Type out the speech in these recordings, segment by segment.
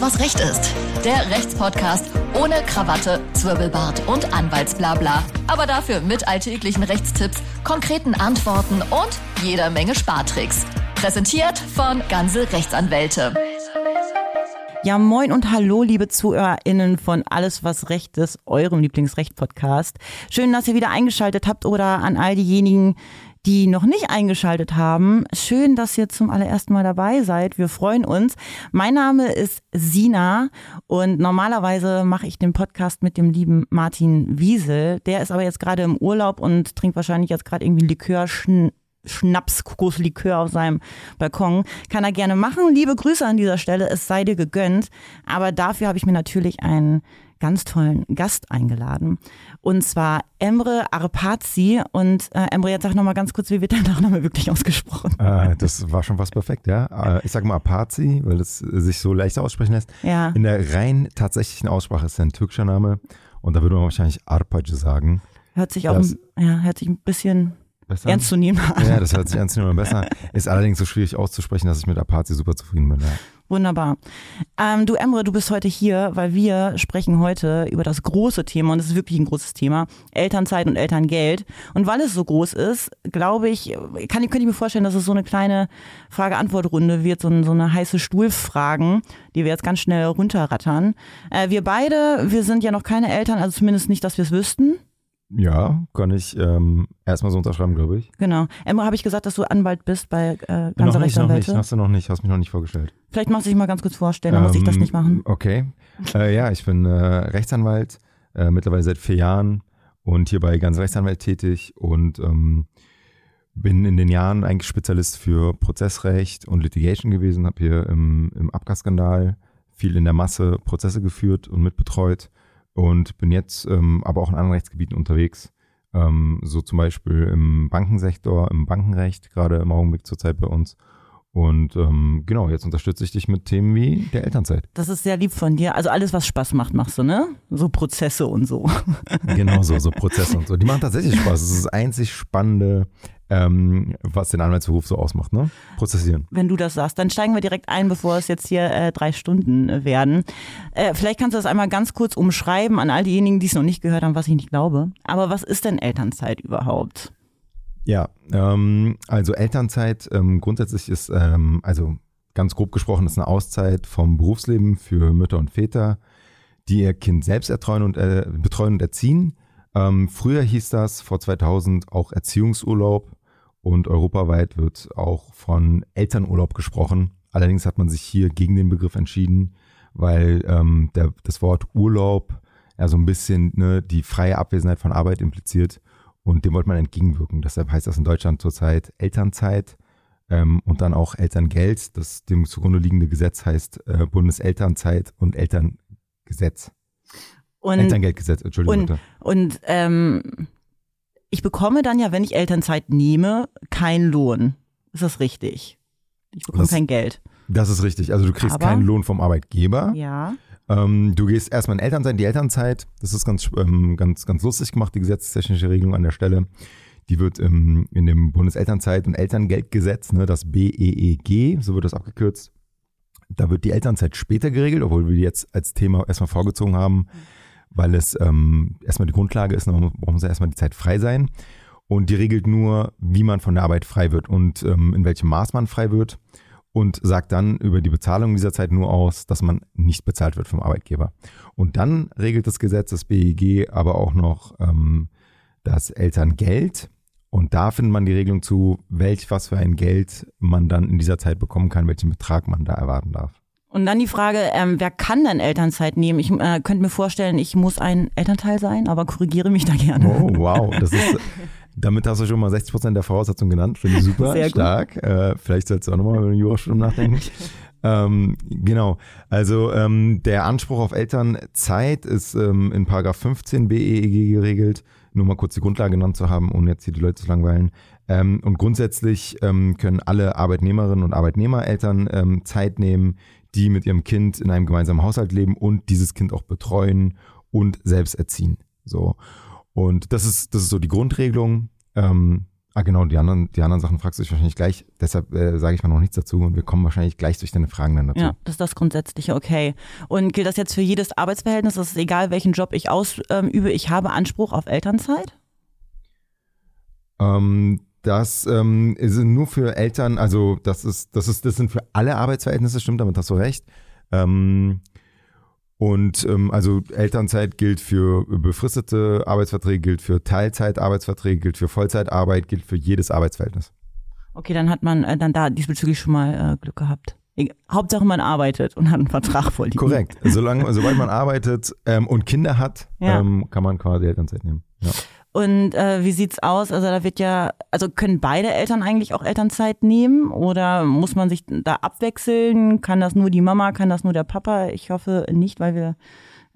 Was Recht ist. Der Rechtspodcast ohne Krawatte, Zwirbelbart und Anwaltsblabla. Aber dafür mit alltäglichen Rechtstipps, konkreten Antworten und jeder Menge Spartricks. Präsentiert von Ganze Rechtsanwälte. Ja, moin und hallo, liebe ZuhörerInnen von Alles, was Recht ist, eurem Lieblingsrecht-Podcast. Schön, dass ihr wieder eingeschaltet habt oder an all diejenigen, die noch nicht eingeschaltet haben, schön, dass ihr zum allerersten Mal dabei seid. Wir freuen uns. Mein Name ist Sina und normalerweise mache ich den Podcast mit dem lieben Martin Wiesel. Der ist aber jetzt gerade im Urlaub und trinkt wahrscheinlich jetzt gerade irgendwie Likör, Schnaps, Kokoslikör auf seinem Balkon. Kann er gerne machen. Liebe Grüße an dieser Stelle. Es sei dir gegönnt. Aber dafür habe ich mir natürlich einen ganz tollen Gast eingeladen. Und zwar Emre Arpazi. Und äh, Emre, jetzt sag nochmal ganz kurz, wie wird dein Nachname wirklich ausgesprochen? Äh, das war schon fast perfekt, ja. Äh, ich sage mal Arpazi, weil es sich so leicht aussprechen lässt. Ja. In der rein tatsächlichen Aussprache ist er ein türkischer Name. Und da würde man wahrscheinlich Arpacı sagen. Hört sich auch Das- ein, ja, hört sich ein bisschen Besser? ernst zu nehmen an. Ja, das hört sich ernst zu nehmen besser. Ist allerdings so schwierig auszusprechen, dass ich mit Apache super zufrieden bin. Ja. Wunderbar. Ähm, du Emre, du bist heute hier, weil wir sprechen heute über das große Thema und es ist wirklich ein großes Thema, Elternzeit und Elterngeld. Und weil es so groß ist, glaube ich, kann, könnte ich mir vorstellen, dass es so eine kleine Frage-Antwort-Runde wird, so, so eine heiße Stuhlfragen, die wir jetzt ganz schnell runterrattern. Äh, wir beide, wir sind ja noch keine Eltern, also zumindest nicht, dass wir es wüssten. Ja, kann ich ähm, erstmal so unterschreiben, glaube ich. Genau. Emre, habe ich gesagt, dass du Anwalt bist bei äh, noch nicht, noch nicht, hast du noch nicht, hast mich noch nicht vorgestellt. Vielleicht machst du dich mal ganz kurz vorstellen, dann muss ich das Ähm, nicht machen. Okay. Äh, ja, ich bin äh, Rechtsanwalt, äh, mittlerweile seit vier Jahren und hier bei ganz Rechtsanwalt tätig und ähm, bin in den Jahren eigentlich Spezialist für Prozessrecht und Litigation gewesen, habe hier im, im Abgasskandal viel in der Masse Prozesse geführt und mitbetreut und bin jetzt ähm, aber auch in anderen Rechtsgebieten unterwegs. Ähm, so zum Beispiel im Bankensektor, im Bankenrecht, gerade im Augenblick zurzeit bei uns. Und ähm, genau, jetzt unterstütze ich dich mit Themen wie der Elternzeit. Das ist sehr lieb von dir. Also alles, was Spaß macht, machst du, ne? So Prozesse und so. Genau so, so Prozesse und so. Die machen tatsächlich Spaß. Das ist das einzig Spannende, ähm, was den Anwaltsberuf so ausmacht, ne? Prozessieren. Wenn du das sagst, dann steigen wir direkt ein, bevor es jetzt hier äh, drei Stunden äh, werden. Äh, vielleicht kannst du das einmal ganz kurz umschreiben an all diejenigen, die es noch nicht gehört haben, was ich nicht glaube. Aber was ist denn Elternzeit überhaupt? Ja, ähm, also Elternzeit ähm, grundsätzlich ist, ähm, also ganz grob gesprochen, ist eine Auszeit vom Berufsleben für Mütter und Väter, die ihr Kind selbst ertreuen und, äh, betreuen und erziehen. Ähm, früher hieß das vor 2000 auch Erziehungsurlaub und europaweit wird auch von Elternurlaub gesprochen. Allerdings hat man sich hier gegen den Begriff entschieden, weil ähm, der, das Wort Urlaub ja so ein bisschen ne, die freie Abwesenheit von Arbeit impliziert und dem wollte man entgegenwirken. Deshalb heißt das in Deutschland zurzeit Elternzeit ähm, und dann auch Elterngeld. Das dem zugrunde liegende Gesetz heißt äh, Bundeselternzeit und Elterngesetz. Und, Elterngeldgesetz, Entschuldigung und, bitte. und ähm, ich bekomme dann ja, wenn ich Elternzeit nehme, keinen Lohn. Ist das richtig? Ich bekomme Das- kein Geld. Das ist richtig. Also du kriegst Aber- keinen Lohn vom Arbeitgeber. Ja. Ähm, du gehst erstmal in Elternzeit. Die Elternzeit, das ist ganz, ähm, ganz, ganz lustig gemacht, die gesetzestechnische Regelung an der Stelle. Die wird im, in dem Bundeselternzeit- und Elterngeldgesetz, ne, das BEEG, so wird das abgekürzt, da wird die Elternzeit später geregelt, obwohl wir die jetzt als Thema erstmal vorgezogen haben, weil es ähm, erstmal die Grundlage ist, man muss ja erstmal die Zeit frei sein. Und die regelt nur, wie man von der Arbeit frei wird und ähm, in welchem Maß man frei wird und sagt dann über die Bezahlung dieser Zeit nur aus, dass man nicht bezahlt wird vom Arbeitgeber. Und dann regelt das Gesetz, das BEG, aber auch noch ähm, das Elterngeld. Und da findet man die Regelung zu, welch was für ein Geld man dann in dieser Zeit bekommen kann, welchen Betrag man da erwarten darf. Und dann die Frage, ähm, wer kann denn Elternzeit nehmen? Ich äh, könnte mir vorstellen, ich muss ein Elternteil sein, aber korrigiere mich da gerne. Oh, wow. Das ist, damit hast du schon mal 60 Prozent der Voraussetzungen genannt. Finde ich super, Sehr stark. Äh, vielleicht sollst du auch nochmal über den Jurastudium nachdenken. ähm, genau. Also ähm, der Anspruch auf Elternzeit ist ähm, in Paragraph 15 BEEG geregelt. Nur mal kurz die Grundlage genannt zu haben, ohne jetzt hier die Leute zu langweilen. Ähm, und grundsätzlich ähm, können alle Arbeitnehmerinnen und Arbeitnehmer Eltern ähm, Zeit nehmen, die mit ihrem Kind in einem gemeinsamen Haushalt leben und dieses Kind auch betreuen und selbst erziehen. So. Und das ist, das ist so die Grundregelung. Ähm, Ah, genau, die anderen, die anderen Sachen fragst du dich wahrscheinlich gleich. Deshalb äh, sage ich mal noch nichts dazu und wir kommen wahrscheinlich gleich durch deine Fragen dann dazu. Ja, das ist das Grundsätzliche, okay. Und gilt das jetzt für jedes Arbeitsverhältnis? Das ist egal, welchen Job ich ausübe, ich habe Anspruch auf Elternzeit? Ähm, das ähm, ist nur für Eltern, also das ist, das ist, das sind für alle Arbeitsverhältnisse, stimmt, damit hast du recht. Ähm, und ähm, also Elternzeit gilt für befristete Arbeitsverträge, gilt für Teilzeitarbeitsverträge, gilt für Vollzeitarbeit, gilt für jedes Arbeitsverhältnis. Okay, dann hat man äh, dann da diesbezüglich schon mal äh, Glück gehabt. Hauptsache man arbeitet und hat einen Vertrag vorliegen. Korrekt. Solange, sobald man arbeitet ähm, und Kinder hat, Ja. ähm, kann man quasi Elternzeit nehmen. Ja. Und äh, wie sieht's aus? Also da wird ja, also können beide Eltern eigentlich auch Elternzeit nehmen oder muss man sich da abwechseln? Kann das nur die Mama, kann das nur der Papa? Ich hoffe nicht, weil wir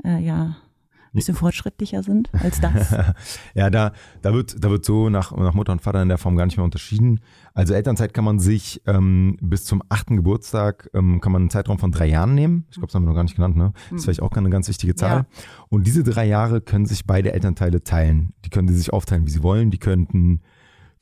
äh, ja bisschen fortschrittlicher sind als das. ja, da, da, wird, da wird so nach, nach Mutter und Vater in der Form gar nicht mehr unterschieden. Also Elternzeit kann man sich ähm, bis zum achten Geburtstag, ähm, kann man einen Zeitraum von drei Jahren nehmen. Ich glaube, das haben wir noch gar nicht genannt, ne? Das ist vielleicht auch eine ganz wichtige Zahl. Ja. Und diese drei Jahre können sich beide Elternteile teilen. Die können die sich aufteilen, wie sie wollen. Die könnten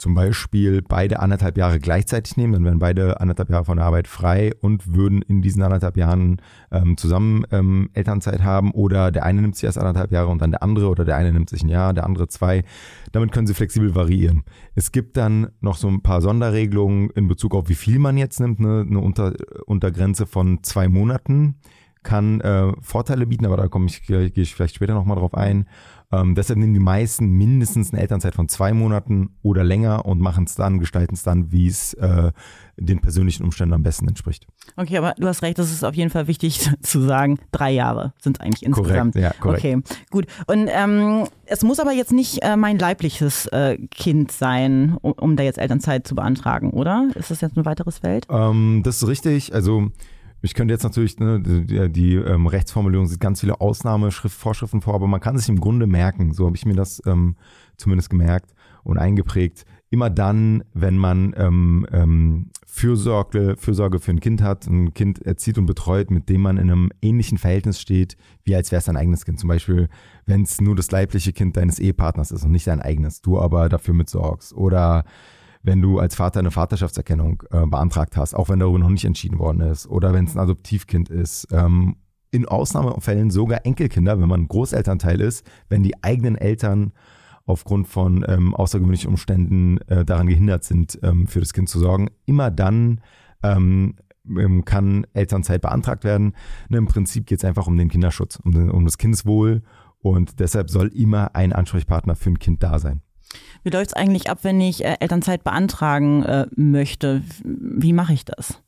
zum Beispiel beide anderthalb Jahre gleichzeitig nehmen, dann wären beide anderthalb Jahre von der Arbeit frei und würden in diesen anderthalb Jahren ähm, zusammen ähm, Elternzeit haben oder der eine nimmt sich erst anderthalb Jahre und dann der andere oder der eine nimmt sich ein Jahr, der andere zwei. Damit können sie flexibel variieren. Es gibt dann noch so ein paar Sonderregelungen in Bezug auf wie viel man jetzt nimmt, ne? eine Unter Untergrenze von zwei Monaten kann äh, Vorteile bieten, aber da komme ich, gehe ich vielleicht später nochmal drauf ein. Ähm, deshalb nehmen die meisten mindestens eine Elternzeit von zwei Monaten oder länger und machen es dann, gestalten es dann, wie es äh, den persönlichen Umständen am besten entspricht. Okay, aber du hast recht, das ist auf jeden Fall wichtig zu sagen. Drei Jahre sind eigentlich insgesamt. ja, korrekt. Okay, gut. Und ähm, es muss aber jetzt nicht äh, mein leibliches äh, Kind sein, um, um da jetzt Elternzeit zu beantragen, oder? Ist das jetzt ein weiteres Feld? Ähm, das ist richtig. Also ich könnte jetzt natürlich, ne, die, die ähm, Rechtsformulierung sieht ganz viele Ausnahmevorschriften vor, aber man kann sich im Grunde merken, so habe ich mir das ähm, zumindest gemerkt und eingeprägt, immer dann, wenn man ähm, ähm, Fürsorge, Fürsorge für ein Kind hat, ein Kind erzieht und betreut, mit dem man in einem ähnlichen Verhältnis steht, wie als wäre es dein eigenes Kind. Zum Beispiel, wenn es nur das leibliche Kind deines Ehepartners ist und nicht dein eigenes, du aber dafür mitsorgst. Oder wenn du als Vater eine Vaterschaftserkennung äh, beantragt hast, auch wenn darüber noch nicht entschieden worden ist, oder wenn es ein Adoptivkind ist. Ähm, in Ausnahmefällen sogar Enkelkinder, wenn man Großelternteil ist, wenn die eigenen Eltern aufgrund von ähm, außergewöhnlichen Umständen äh, daran gehindert sind, ähm, für das Kind zu sorgen. Immer dann ähm, ähm, kann Elternzeit beantragt werden. Ne, Im Prinzip geht es einfach um den Kinderschutz, um, den, um das Kindeswohl und deshalb soll immer ein Ansprechpartner für ein Kind da sein. Wie läuft es eigentlich ab, wenn ich äh, Elternzeit beantragen äh, möchte? Wie mache ich das?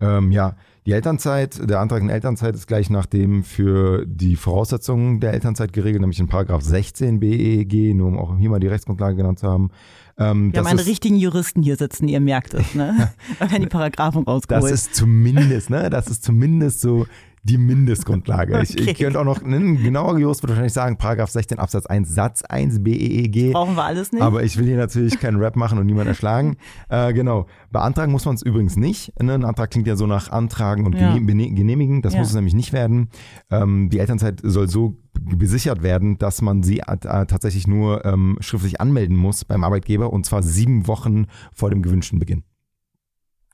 Ähm, ja, die Elternzeit, der Antrag in Elternzeit ist gleich nach dem für die Voraussetzungen der Elternzeit geregelt, nämlich in Paragraph 16 BEG, nur um auch hier mal die Rechtsgrundlage genannt zu haben. Ähm, Wir haben einen ist- richtigen Juristen hier sitzen, ihr merkt es, ne? Da werden die Paragraphen rausgeholt. Das ist zumindest, ne, das ist zumindest so die Mindestgrundlage. Ich, Okay. ich könnte auch noch, ein genauer Jurist würde wahrscheinlich sagen, Paragraph 16 Absatz 1 Satz 1 BEEG. Brauchen wir alles nicht? Aber ich will hier natürlich keinen Rap machen und niemanden erschlagen. Äh, genau. Beantragen muss man es übrigens nicht. Ne? Ein Antrag klingt ja so nach Antragen und Ja. genehmigen. Das Ja. muss es nämlich nicht werden. Ähm, die Elternzeit soll so besichert werden, dass man sie äh, tatsächlich nur ähm, schriftlich anmelden muss beim Arbeitgeber und zwar sieben Wochen vor dem gewünschten Beginn.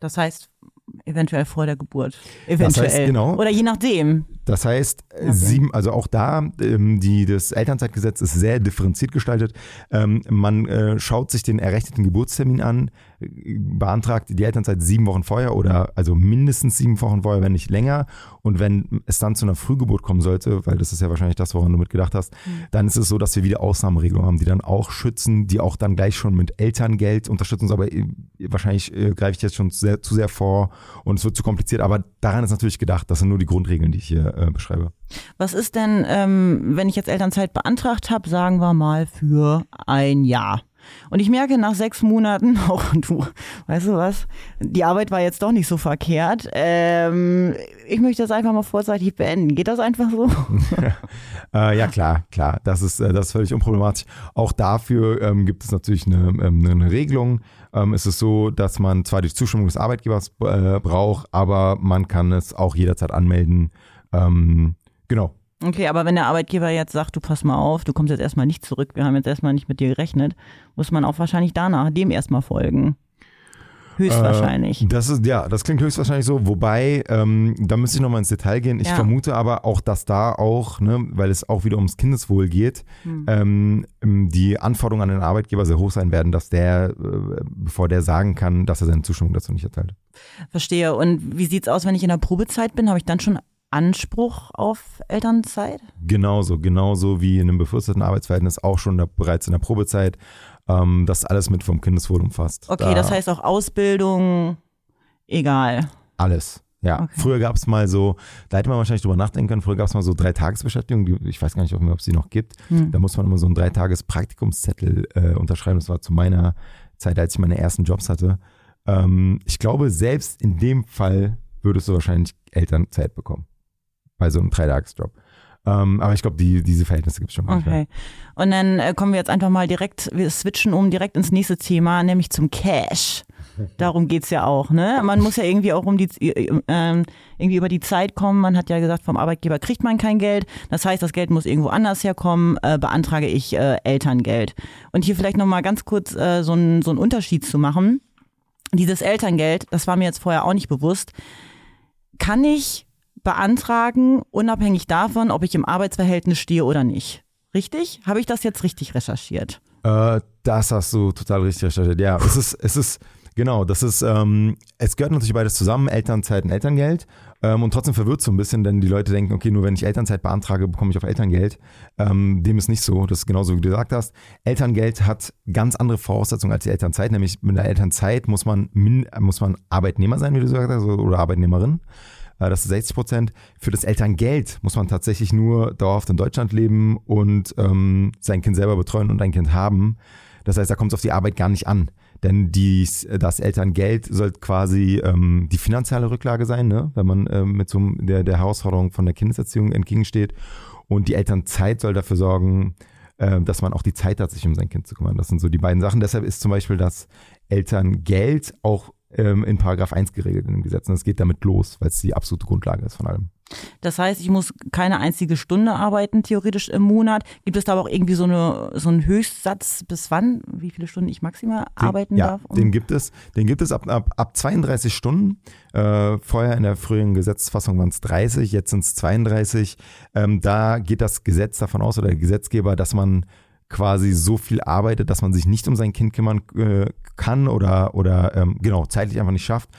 das heißt, eventuell vor der Geburt. Eventuell. Das heißt, genau. Oder je nachdem. Das heißt, äh, Okay. sieben, also auch da, ähm, die, das Elternzeitgesetz ist sehr differenziert gestaltet. Ähm, man äh, schaut sich den errechneten Geburtstermin an, beantragt die Elternzeit sieben Wochen vorher oder also mindestens sieben Wochen vorher, wenn nicht länger. Und wenn es dann zu einer Frühgeburt kommen sollte, weil das ist ja wahrscheinlich das, woran du mitgedacht hast, dann ist es so, dass wir wieder Ausnahmeregelungen haben, die dann auch schützen, die auch dann gleich schon mit Elterngeld unterstützen. Aber äh, wahrscheinlich äh, greife ich jetzt schon zu sehr, zu sehr vor und es wird zu kompliziert. Aber daran ist natürlich gedacht. Das sind nur die Grundregeln, die ich hier äh, beschreibe. Was ist denn, ähm, wenn ich jetzt Elternzeit beantragt habe, sagen wir mal für ein Jahr? Und ich merke nach sechs Monaten, auch du, weißt du was, die Arbeit war jetzt doch nicht so verkehrt. Ähm, ich möchte das einfach mal vorzeitig beenden. Geht das einfach so? Äh, ja, klar, klar. Das ist, äh, das ist völlig unproblematisch. Auch dafür ähm, gibt es natürlich eine, ähm, eine Regelung. Ähm, es ist so, dass man zwar die Zustimmung des Arbeitgebers äh, braucht, aber man kann es auch jederzeit anmelden. Ähm, genau. Okay, aber wenn der Arbeitgeber jetzt sagt, du pass mal auf, du kommst jetzt erstmal nicht zurück, wir haben jetzt erstmal nicht mit dir gerechnet, muss man auch wahrscheinlich danach dem erstmal folgen. Höchstwahrscheinlich. Äh, das ist, ja, das klingt höchstwahrscheinlich so. Wobei, ähm, da müsste ich nochmal ins Detail gehen. Ich Ja. vermute aber auch, dass da auch, ne, weil es auch wieder ums Kindeswohl geht, ähm, die Anforderungen an den Arbeitgeber sehr hoch sein werden, dass der, äh, bevor der sagen kann, dass er seine Zustimmung dazu nicht erteilt. Verstehe. Und wie sieht's aus, wenn ich in der Probezeit bin? Habe ich dann schon Anspruch auf Elternzeit? Genauso, genauso wie in einem befristeten Arbeitsverhältnis auch schon da, bereits in der Probezeit. Ähm, das alles mit vom Kindeswohl umfasst. Okay, Da- das heißt auch Ausbildung, egal. Alles. Ja, Okay. früher gab es mal so, da hätte man wahrscheinlich drüber nachdenken können, früher gab es mal so drei Tagesbeschäftigung, ich weiß gar nicht, ob ob es die noch gibt. Hm. Da muss man immer so einen drei Tages Praktikumszettel äh, unterschreiben. Das war zu meiner Zeit, als ich meine ersten Jobs hatte. Ähm, ich glaube, selbst in dem Fall würdest du wahrscheinlich Elternzeit bekommen. Bei so einem Dreitagesjob. Ähm, aber ich glaube, die, diese Verhältnisse gibt es schon mehr. Okay. Und dann äh, kommen wir jetzt einfach mal direkt, wir switchen um direkt ins nächste Thema, nämlich zum Cash. Darum geht's ja auch, ne? Man muss ja irgendwie auch um die äh, ähm, irgendwie über die Zeit kommen. Man hat ja gesagt, vom Arbeitgeber kriegt man kein Geld. Das heißt, das Geld muss irgendwo anders herkommen. Äh, beantrage ich äh, Elterngeld. Und hier vielleicht nochmal ganz kurz äh, so einen so Unterschied zu machen. Dieses Elterngeld, das war mir jetzt vorher auch nicht bewusst, kann ich beantragen, unabhängig davon, ob ich im Arbeitsverhältnis stehe oder nicht. Richtig? Habe ich das jetzt richtig recherchiert? Äh, das hast du total richtig recherchiert. Ja, es ist, es ist, genau, das ist, ähm, es gehört natürlich beides zusammen, Elternzeit und Elterngeld. Ähm, und trotzdem verwirrt so ein bisschen, denn die Leute denken, okay, nur wenn ich Elternzeit beantrage, bekomme ich auch Elterngeld. Ähm, dem ist nicht so. Das ist genauso, wie du gesagt hast. Elterngeld hat ganz andere Voraussetzungen als die Elternzeit. Nämlich mit der Elternzeit muss man, muss man Arbeitnehmer sein, wie du gesagt hast, oder Arbeitnehmerin. Äh, Das ist 60 Prozent. Für das Elterngeld muss man tatsächlich nur dauerhaft in Deutschland leben und ähm, sein Kind selber betreuen und ein Kind haben. Das heißt, da kommt es auf die Arbeit gar nicht an. Denn dies, das Elterngeld soll quasi ähm, die finanzielle Rücklage sein, ne? wenn man ähm, mit so der, der Herausforderung von der Kindeserziehung entgegensteht. Und die Elternzeit soll dafür sorgen, äh, dass man auch die Zeit hat, sich um sein Kind zu kümmern. Das sind so die beiden Sachen. Deshalb ist zum Beispiel das Elterngeld auch ähm, in Paragraph 1 geregelt in dem Gesetz. Und es geht damit los, weil es die absolute Grundlage ist von allem. Das heißt, ich muss keine einzige Stunde arbeiten, theoretisch im Monat. Gibt es da aber auch irgendwie so, eine, so einen Höchstsatz, bis wann, wie viele Stunden ich maximal arbeiten ja, darf? Den gibt es, den gibt es ab, ab, ab 32 Stunden. Äh, vorher in der früheren Gesetzesfassung waren es 30, jetzt sind es 32. Ähm, da geht das Gesetz davon aus oder der Gesetzgeber, dass man quasi so viel arbeitet, dass man sich nicht um sein Kind kümmern äh, kann oder, oder ähm, genau, zeitlich einfach nicht schafft.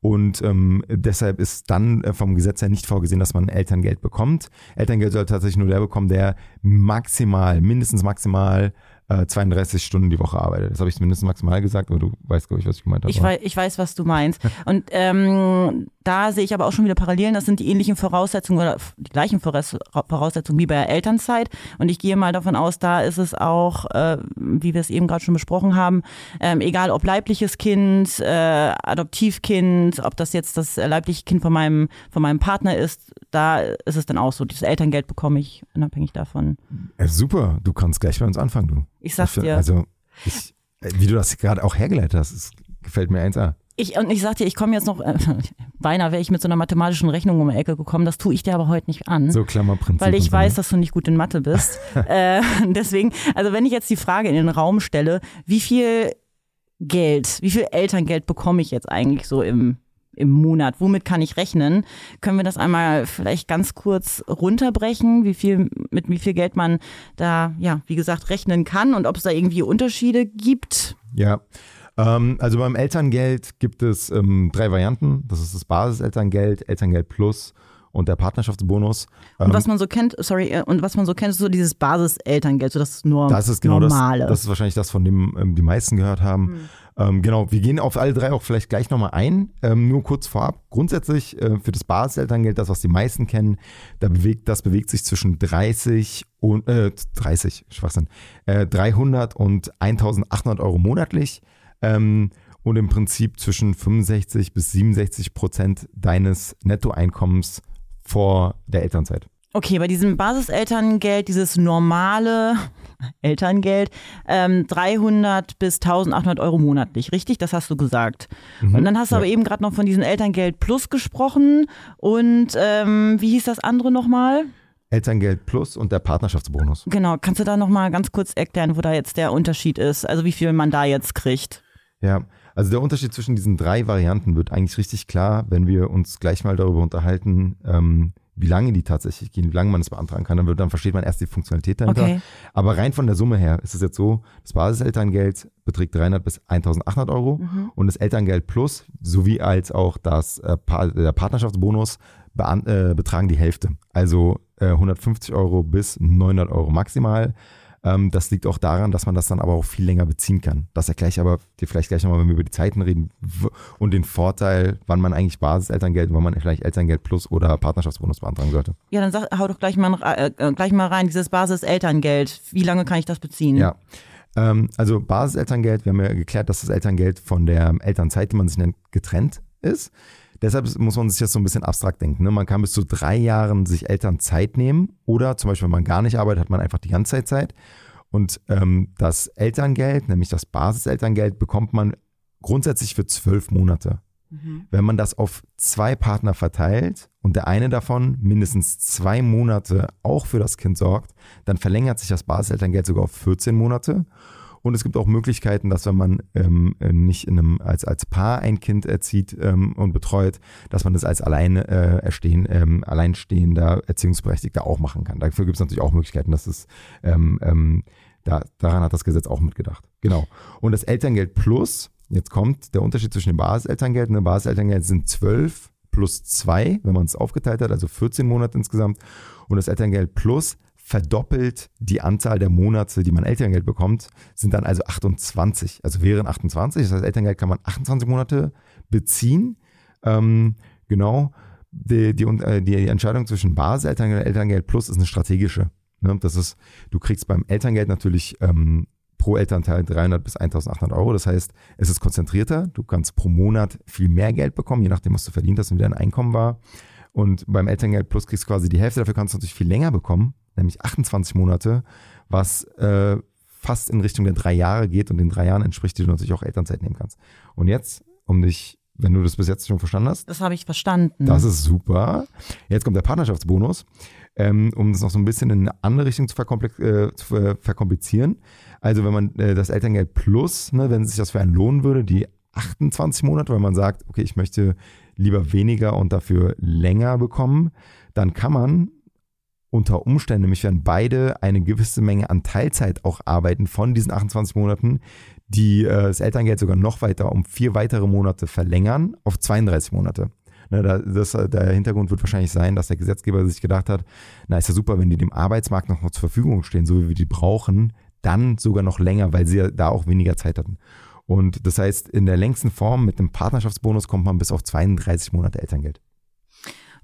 Und ähm, deshalb ist dann äh, vom Gesetz her nicht vorgesehen, dass man Elterngeld bekommt. Elterngeld soll tatsächlich nur der bekommen, der maximal, mindestens maximal äh, 32 Stunden die Woche arbeitet. Das habe ich mindestens maximal gesagt, aber du weißt, glaube ich, was ich gemeint habe. Ich weiß, ich weiß, was du meinst. Und ähm, da sehe ich aber auch schon wieder Parallelen. Das sind die ähnlichen Voraussetzungen oder die gleichen Voraus- Voraussetzungen wie bei der Elternzeit. Und ich gehe mal davon aus, da ist es auch, äh, wie wir es eben gerade schon besprochen haben, ähm, egal ob leibliches Kind, äh, Adoptivkind, ob das jetzt das leibliche Kind von meinem, von meinem Partner ist, da ist es dann auch so. Dieses Elterngeld bekomme ich unabhängig davon. Äh, super, du kannst gleich bei uns anfangen, du. Ich sag's find- dir. Also, ich, äh, wie du das gerade auch hergeleitet hast, es gefällt mir eins an. Ich, und ich sagte, ich komme jetzt noch, äh, beinahe wäre ich mit so einer mathematischen Rechnung um die Ecke gekommen, das tue ich dir aber heute nicht an. So Klammerprinzip. Weil ich so, weiß, ne? dass du nicht gut in Mathe bist. äh, deswegen, also wenn ich jetzt die Frage in den Raum stelle, wie viel Geld, wie viel Elterngeld bekomme ich jetzt eigentlich so im, im Monat? Womit kann ich rechnen? Können wir das einmal vielleicht ganz kurz runterbrechen, wie viel, mit wie viel Geld man da, ja, wie gesagt, rechnen kann und ob es da irgendwie Unterschiede gibt? Ja. Ähm, also beim Elterngeld gibt es ähm, drei Varianten. Das ist das Basiselterngeld, Elterngeld Plus und der Partnerschaftsbonus. Und Ähm, was man so kennt, sorry, äh, und was man so kennt, ist so dieses Basiselterngeld, so das nur Das ist genau das. normale. Das ist wahrscheinlich das, von dem ähm, die meisten gehört haben. Ähm, genau, wir gehen auf alle drei auch vielleicht gleich nochmal ein. Ähm, nur kurz vorab. Grundsätzlich äh, für das Basiselterngeld, das, was die meisten kennen, da bewegt, das bewegt sich zwischen 30 und äh, 30, Schwachsinn, äh, 300 und 1800 Euro monatlich. Ähm, und im Prinzip zwischen 65 bis 67 Prozent deines Nettoeinkommens vor der Elternzeit. Okay, bei diesem Basiselterngeld, dieses normale Elterngeld, ähm, 300 bis 1800 Euro monatlich, richtig? Das hast du gesagt. Und dann hast du ja. aber eben gerade noch von diesem Elterngeld Plus gesprochen. Und ähm, wie hieß das andere nochmal? Elterngeld Plus und der Partnerschaftsbonus. Genau, kannst du da nochmal ganz kurz erklären, wo da jetzt der Unterschied ist? Also wie viel man da jetzt kriegt? Ja, also der Unterschied zwischen diesen drei Varianten wird eigentlich richtig klar, wenn wir uns gleich mal darüber unterhalten, ähm, wie lange die tatsächlich gehen, wie lange man es beantragen kann, dann, wird, dann versteht man erst die Funktionalität dahinter. Okay. Aber rein von der Summe her ist es jetzt so, das Basiselterngeld beträgt 300 bis 1800 Euro und das Elterngeld Plus sowie als auch das, äh, Pa- der Partnerschaftsbonus äh, betragen die Hälfte. Also äh, 150 Euro bis 900 Euro maximal. Ähm, das liegt auch daran, dass man das dann aber auch viel länger beziehen kann. Das erkläre ich aber dir vielleicht gleich nochmal, wenn wir über die Zeiten reden und den Vorteil, wann man eigentlich Basiselterngeld, wann man vielleicht Elterngeld Plus oder Partnerschaftsbonus beantragen sollte. Ja, dann sag, hau doch gleich mal, äh, äh, gleich mal rein, dieses Basiselterngeld. Wie lange kann ich das beziehen? Ja. Ähm, also Basiselterngeld, wir haben ja geklärt, dass das Elterngeld von der Elternzeit, die man sich nennt, getrennt ist. Deshalb muss man sich das so ein bisschen abstrakt denken. Ne? Man kann bis zu drei Jahren sich Elternzeit nehmen oder zum Beispiel, wenn man gar nicht arbeitet, hat man einfach die ganze Zeit Zeit. Und ähm, das Elterngeld, nämlich das Basiselterngeld, bekommt man grundsätzlich für zwölf Monate. Wenn man das auf zwei Partner verteilt und der eine davon mindestens zwei Monate auch für das Kind sorgt, dann verlängert sich das Basiselterngeld sogar auf 14 Monate. Und es gibt auch Möglichkeiten, dass wenn man ähm, äh, nicht in einem, als, als Paar ein Kind erzieht ähm, und betreut, dass man das als alleine äh, erstehen, ähm, alleinstehender Erziehungsberechtigter auch machen kann. Dafür gibt es natürlich auch Möglichkeiten, dass es ähm, ähm, da, daran hat das Gesetz auch mitgedacht. Genau. Und das Elterngeld Plus, jetzt kommt der Unterschied zwischen dem Basiselterngeld und dem Basiselterngeld sind 12 plus 2, wenn man es aufgeteilt hat, also 14 Monate insgesamt. Und das Elterngeld Plus verdoppelt die Anzahl der Monate, die man Elterngeld bekommt, sind dann also 28. Also wären 28. Das heißt, Elterngeld kann man 28 Monate beziehen. Ähm, genau. Die, die, äh, die Entscheidung zwischen Basiselterngeld und Elterngeld Plus ist eine strategische. Ne? Das ist, du kriegst beim Elterngeld natürlich ähm, pro Elternteil 300 bis 1800 Euro. Das heißt, es ist konzentrierter. Du kannst pro Monat viel mehr Geld bekommen, je nachdem, was du verdient hast und wie dein Einkommen war. Und beim Elterngeld Plus kriegst du quasi die Hälfte. Dafür kannst du natürlich viel länger bekommen, nämlich 28 Monate, was äh, fast in Richtung der drei Jahre geht. Und in drei Jahren entspricht, die du natürlich auch Elternzeit nehmen kannst. Und jetzt, um dich, wenn du das bis jetzt schon verstanden hast, Das habe ich verstanden. das ist super. Jetzt kommt der Partnerschaftsbonus, ähm, um das noch so ein bisschen in eine andere Richtung zu, äh, zu ver verkomplizieren. Also wenn man äh, das Elterngeld plus, ne, wenn sich das für einen lohnen würde, die 28 Monate, weil man sagt, okay, ich möchte lieber weniger und dafür länger bekommen, dann kann man unter Umständen, nämlich wenn beide eine gewisse Menge an Teilzeit auch arbeiten von diesen 28 Monaten, die äh, das Elterngeld sogar noch weiter um vier weitere Monate verlängern auf 32 Monate. Ne, da, das, der Hintergrund wird wahrscheinlich sein, dass der Gesetzgeber sich gedacht hat, na ist ja super, wenn die dem Arbeitsmarkt noch, noch zur Verfügung stehen, so wie wir die brauchen, dann sogar noch länger, weil sie ja da auch weniger Zeit hatten. Und das heißt, in der längsten Form mit dem Partnerschaftsbonus kommt man bis auf 32 Monate Elterngeld.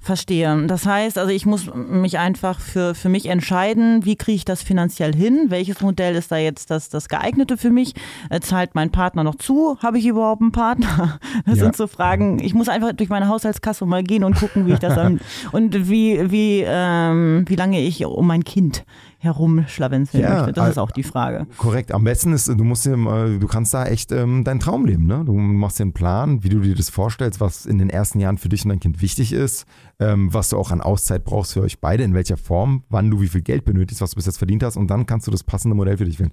Verstehe. Das heißt, also ich muss mich einfach für, für mich entscheiden, wie kriege ich das finanziell hin? Welches Modell ist da jetzt das, das geeignete für mich? Äh, zahlt mein Partner noch zu? Habe ich überhaupt einen Partner? Das Ja. sind so Fragen. Ich muss einfach durch meine Haushaltskasse mal gehen und gucken, wie ich das am, und wie, wie, ähm, wie lange ich um mein Kind herumschlawenzeln Ja, möchte. Das ist al- auch die Frage. Korrekt. Am besten ist, du musst dir, mal- du kannst da echt ähm, deinen Traum leben. Ne? Du machst dir einen Plan, wie du dir das vorstellst, was in den ersten Jahren für dich und dein Kind wichtig ist, ähm, was du auch an Auszeit brauchst für euch beide, in welcher Form, wann du wie viel Geld benötigst, was du bis jetzt verdient hast und dann kannst du das passende Modell für dich wählen.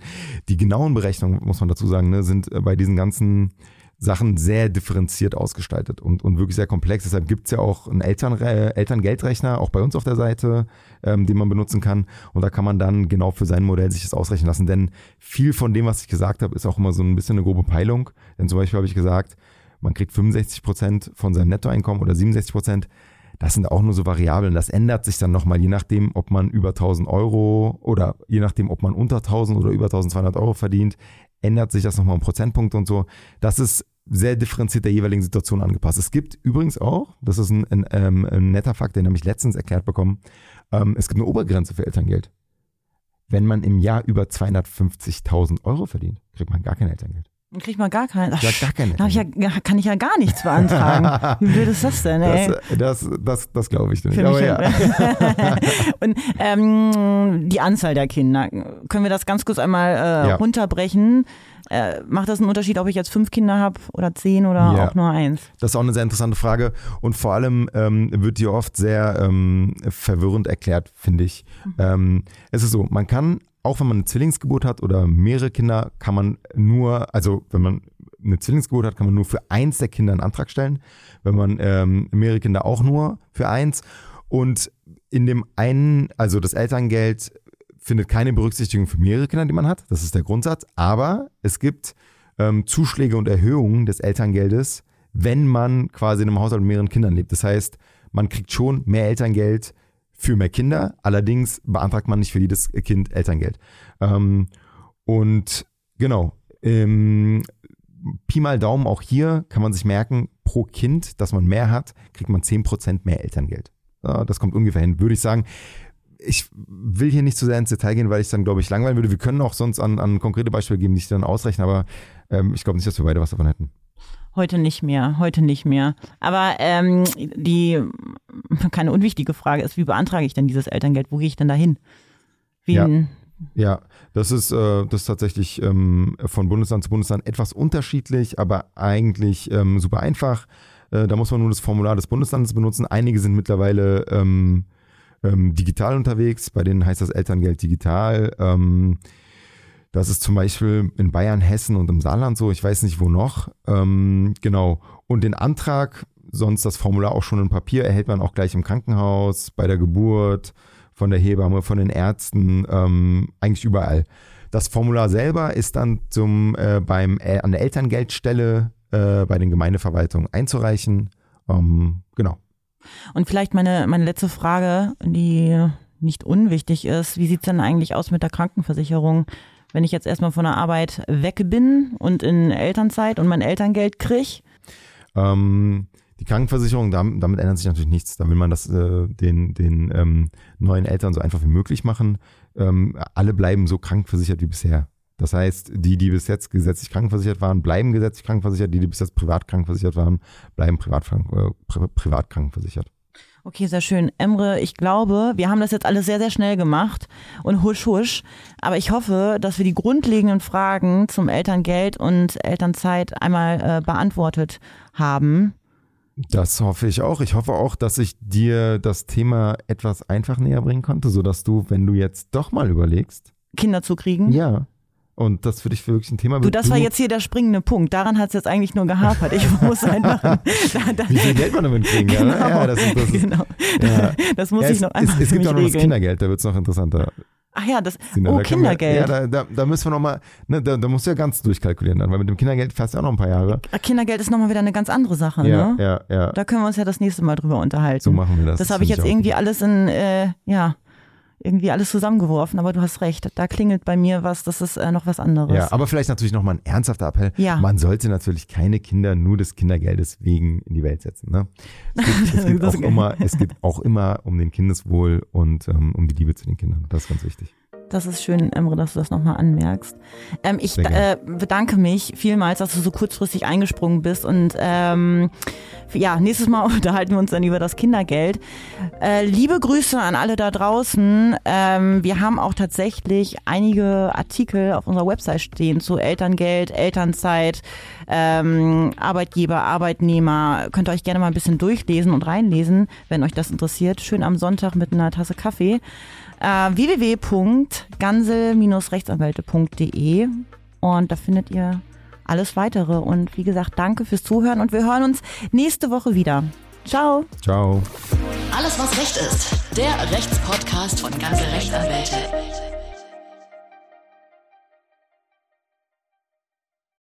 Die genauen Berechnungen, muss man dazu sagen, ne, sind äh, bei diesen ganzen Sachen sehr differenziert ausgestaltet und, und wirklich sehr komplex. Deshalb gibt's ja auch einen Eltern, äh, Elterngeldrechner, auch bei uns auf der Seite, ähm, den man benutzen kann. Und da kann man dann genau für sein Modell sich das ausrechnen lassen. Denn viel von dem, was ich gesagt habe, ist auch immer so ein bisschen eine grobe Peilung. Denn zum Beispiel habe ich gesagt, man kriegt 65 Prozent von seinem Nettoeinkommen oder 67 Prozent. Das sind auch nur so Variablen. Das ändert sich dann nochmal, je nachdem, ob man über 1000 Euro oder je nachdem, ob man unter 1000 oder über 1200 Euro verdient, ändert sich das nochmal um Prozentpunkte und so. Das ist sehr differenziert der jeweiligen Situation angepasst. Es gibt übrigens auch, das ist ein, ein, ähm, ein netter Fakt, den habe ich letztens erklärt bekommen, ähm, es gibt eine Obergrenze für Elterngeld. Wenn man im Jahr über 250.000 Euro verdient, kriegt man gar kein Elterngeld. Dann kriegt man gar keinen. Ach, Ja, gar kein da hab ich ja, kann ich ja gar nichts beantragen. Wie blöd ist das denn, ey? Das, das, das, das glaube ich nicht. Aber ja. und ähm, die Anzahl der Kinder. Können wir das ganz kurz einmal äh, Ja. runterbrechen? äh, macht das einen Unterschied, ob ich jetzt fünf Kinder habe oder zehn oder Ja. auch nur eins? Das ist auch eine sehr interessante Frage und vor allem ähm, wird die oft sehr ähm, verwirrend erklärt, finde ich. Ähm, es ist so, man kann, auch wenn man eine Zwillingsgeburt hat oder mehrere Kinder, kann man nur, also wenn man eine Zwillingsgeburt hat, kann man nur für eins der Kinder einen Antrag stellen. Wenn man ähm, mehrere Kinder auch nur für eins. Und in dem einen, also das Elterngeld findet keine Berücksichtigung für mehrere Kinder, die man hat. Das ist der Grundsatz. Aber es gibt ähm, Zuschläge und Erhöhungen des Elterngeldes, wenn man quasi in einem Haushalt mit mehreren Kindern lebt. Das heißt, man kriegt schon mehr Elterngeld für mehr Kinder, allerdings beantragt man nicht für jedes Kind Elterngeld. Ähm, und genau, ähm, Pi mal Daumen auch hier kann man sich merken, pro Kind, das man mehr hat, kriegt man 10% mehr Elterngeld. Ja, das kommt ungefähr hin, würde ich sagen. Ich will hier nicht zu sehr ins Detail gehen, weil ich dann, glaube ich, langweilen würde. Wir können auch sonst an, an konkrete Beispiele geben, die ich dann ausrechne, aber ähm, ich glaube nicht, dass wir beide was davon hätten. Heute nicht mehr, heute nicht mehr. Aber ähm, die keine unwichtige Frage ist, wie beantrage ich denn dieses Elterngeld? Wo gehe ich denn da hin? Wen, Ja, das ist, äh, das ist tatsächlich ähm, von Bundesland zu Bundesland etwas unterschiedlich, aber eigentlich ähm, super einfach. Äh, da muss man nur das Formular des Bundeslandes benutzen. Einige sind mittlerweile ähm, ähm, digital unterwegs, bei denen heißt das Elterngeld digital. Das ist zum Beispiel in Bayern, Hessen und im Saarland so, ich weiß nicht wo noch. Ähm, genau. Und den Antrag, sonst das Formular auch schon in Papier, erhält man auch gleich im Krankenhaus, bei der Geburt, von der Hebamme, von den Ärzten, ähm, eigentlich überall. Das Formular selber ist dann zum, äh, beim, äh, an der Elterngeldstelle äh, bei den Gemeindeverwaltungen einzureichen. Ähm, genau. Und vielleicht meine, meine letzte Frage, die nicht unwichtig ist. Wie sieht's denn eigentlich aus mit der Krankenversicherung? Wenn ich jetzt erstmal von der Arbeit weg bin und in Elternzeit und mein Elterngeld krieg, Ähm, die Krankenversicherung, damit, damit ändert sich natürlich nichts. Da will man das äh, den, den ähm, neuen Eltern so einfach wie möglich machen. Ähm, alle bleiben so krankenversichert wie bisher. Das heißt, die, die bis jetzt gesetzlich krankenversichert waren, bleiben gesetzlich krankenversichert. Die, die bis jetzt privat krankenversichert waren, bleiben privat, äh, pri privat krankenversichert. Okay, sehr schön. Emre, ich glaube, wir haben das jetzt alles sehr, sehr schnell gemacht und husch, husch. Aber ich hoffe, dass wir die grundlegenden Fragen zum Elterngeld und Elternzeit einmal äh, beantwortet haben. Das hoffe ich auch. Ich hoffe auch, dass ich dir das Thema etwas einfach näher bringen konnte, sodass du, wenn du jetzt doch mal überlegst, Kinder zu kriegen. ja, und das für dich wirklich ein Thema Du, das war jetzt hier der springende Punkt. Daran hat es jetzt eigentlich nur gehapert. Ich muss einfach. da, da, Wie viel Geld man damit kriegen kann. Genau. Ja, das, ist- das, genau. ja. Das muss ja, ich es, noch einmal es, es für gibt auch noch das. Kindergeld, da wird es noch interessanter. Ach ja, das. Sina. Oh, Da können wir- Kindergeld. ja, da, da, da müssen wir nochmal, ne, da, da musst du ja ganz durchkalkulieren dann, weil mit dem Kindergeld fährst du ja auch noch ein paar Jahre. Ah, Kindergeld ist nochmal wieder eine ganz andere Sache. Ja, ne? ja, ja. Da können wir uns ja das nächste Mal drüber unterhalten. So machen wir das. Das habe ich jetzt irgendwie gut. alles in, äh, ja, irgendwie alles zusammengeworfen, aber du hast recht. Da klingelt bei mir was, das ist äh, noch was anderes. Ja, aber vielleicht natürlich nochmal ein ernsthafter Appell. Ja. Man sollte natürlich keine Kinder nur des Kindergeldes wegen in die Welt setzen. Ne? Es, geht, es, geht auch immer, es geht auch immer um den Kindeswohl und ähm, um die Liebe zu den Kindern. Das ist ganz wichtig. Das ist schön, Emre, dass du das nochmal anmerkst. Ähm, ich äh, bedanke mich vielmals, dass du so kurzfristig eingesprungen bist. Und ähm, ja, nächstes Mal unterhalten wir uns dann über das Kindergeld. Äh, liebe Grüße an alle da draußen. Ähm, wir haben auch tatsächlich einige Artikel auf unserer Website stehen zu Elterngeld, Elternzeit, ähm, Arbeitgeber, Arbeitnehmer. Könnt ihr euch gerne mal ein bisschen durchlesen und reinlesen, wenn euch das interessiert. Schön am Sonntag mit einer Tasse Kaffee äh, www.gansel-rechtsanwälte.de und da findet ihr alles weitere. Und wie gesagt, danke fürs Zuhören und wir hören uns nächste Woche wieder. Ciao! Ciao. Alles, was Recht ist. Der Rechtspodcast von ganze Rechtsanwälte.